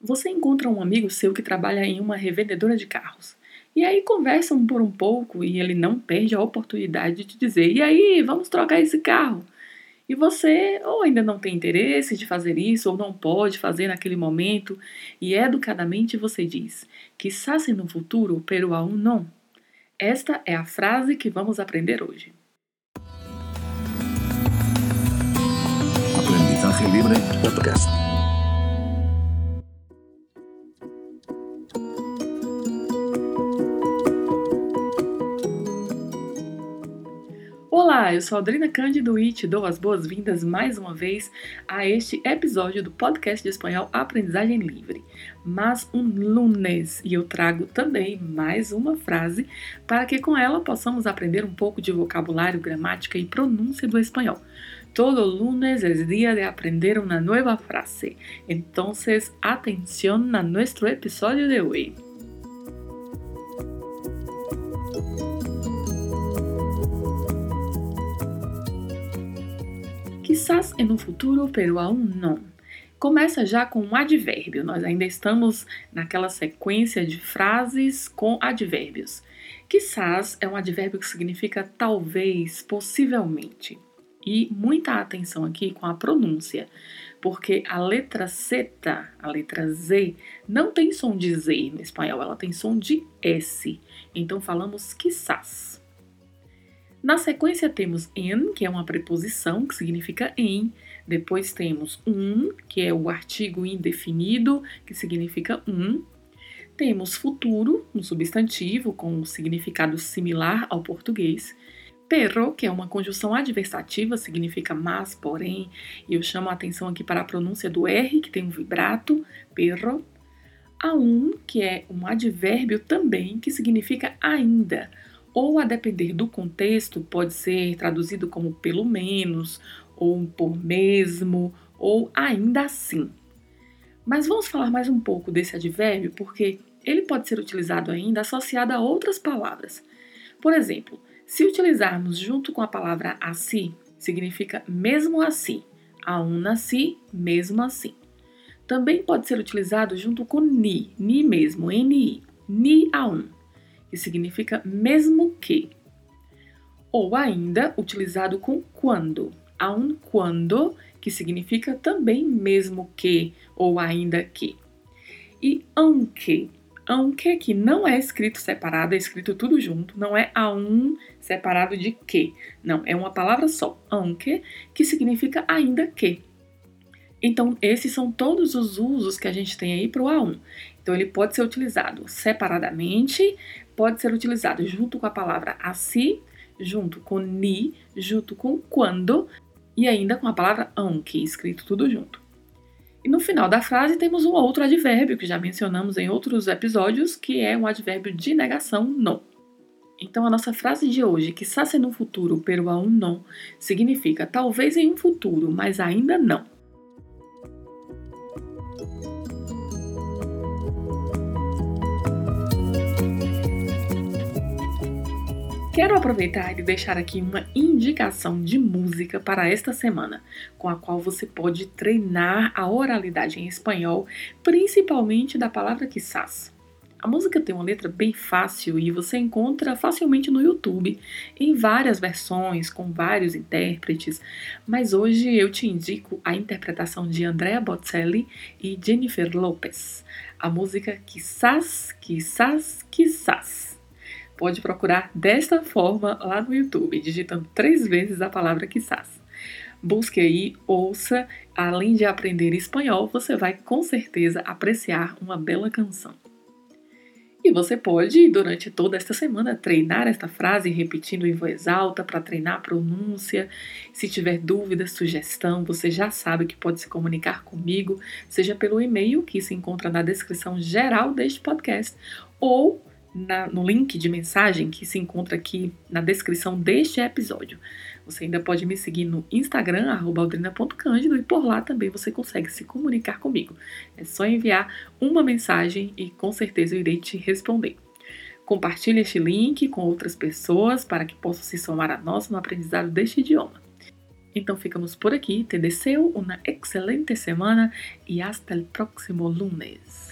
Você encontra um amigo seu que trabalha em uma revendedora de carros. E aí conversam por um pouco e ele não perde a oportunidade de te dizer: "E aí, vamos trocar esse carro?" E você ou ainda não tem interesse de fazer isso ou não pode fazer naquele momento, e educadamente você diz: "Quizás no futuro, pero aún não." Esta é a frase que vamos aprender hoje. Aprendizaje Libre Podcast. Olá, eu sou Adriana Cândido e te dou as boas-vindas mais uma vez a este episódio do podcast de espanhol Aprendizagem Livre. Mas um lunes e eu trago também mais uma frase para que com ela possamos aprender um pouco de vocabulário, gramática e pronúncia do espanhol. Todo lunes es día de aprender una nueva frase. Entonces, atención a nuestro episodio de hoy. Quizás em um futuro, pero aún não. Começa já com um advérbio. Nós ainda estamos naquela sequência de frases com advérbios. Quizás é um advérbio que significa talvez, possivelmente. E muita atenção aqui com a pronúncia, porque a letra Z, a letra Z, não tem som de Z no espanhol, ela tem som de S. Então falamos quizás. Na sequência temos en, que é uma preposição que significa em. Depois temos um, que é o artigo indefinido, que significa um. Temos futuro, um substantivo com um significado similar ao português. Perro, que é uma conjunção adversativa, significa mas, porém, e eu chamo a atenção aqui para a pronúncia do R, que tem um vibrato, perro. Aum, que é um advérbio também, que significa ainda, ou a depender do contexto, pode ser traduzido como pelo menos, ou por mesmo, ou ainda assim. Mas vamos falar mais um pouco desse advérbio porque ele pode ser utilizado ainda associado a outras palavras. Por exemplo, se utilizarmos junto com a palavra assim, significa mesmo assim, aún assim, mesmo assim. Também pode ser utilizado junto com ni, ni mesmo, ni, ni aún que significa mesmo que. Ou ainda utilizado com quando, aun quando, que significa também mesmo que ou ainda que. E aunque, aunque que não é escrito separado, é escrito tudo junto, não é a um separado de que. Não, é uma palavra só, aunque, que significa ainda que. Então, esses são todos os usos que a gente tem aí para o A1. Então, ele pode ser utilizado separadamente, pode ser utilizado junto com a palavra assim, junto com ni, junto com quando e ainda com a palavra aunque, escrito tudo junto. E no final da frase temos um outro advérbio que já mencionamos em outros episódios, que é um advérbio de negação não. Então a nossa frase de hoje, que se no futuro, pero aún não, significa talvez em um futuro, mas ainda não. Quero aproveitar e deixar aqui uma indicação de música para esta semana, com a qual você pode treinar a oralidade em espanhol, principalmente da palavra quizás. A música tem uma letra bem fácil e você encontra facilmente no YouTube, em várias versões, com vários intérpretes, mas hoje eu te indico a interpretação de Andrea Bocelli e Jennifer Lopez. A música Quizás, Quizás, Quizás pode procurar desta forma lá no YouTube, digitando três vezes a palavra quizás. Busque aí, ouça, além de aprender espanhol, você vai com certeza apreciar uma bela canção. E você pode, durante toda esta semana, treinar esta frase repetindo em voz alta para treinar a pronúncia. Se tiver dúvida, sugestão, você já sabe que pode se comunicar comigo, seja pelo e-mail que se encontra na descrição geral deste podcast ou na, no link de mensagem que se encontra aqui na descrição deste episódio. Você ainda pode me seguir no Instagram, aldrina.cândido, e por lá também você consegue se comunicar comigo. É só enviar uma mensagem e com certeza eu irei te responder. Compartilhe este link com outras pessoas para que possam se somar a nós no aprendizado deste idioma. Então ficamos por aqui. Te deseo uma excelente semana e hasta el próximo lunes.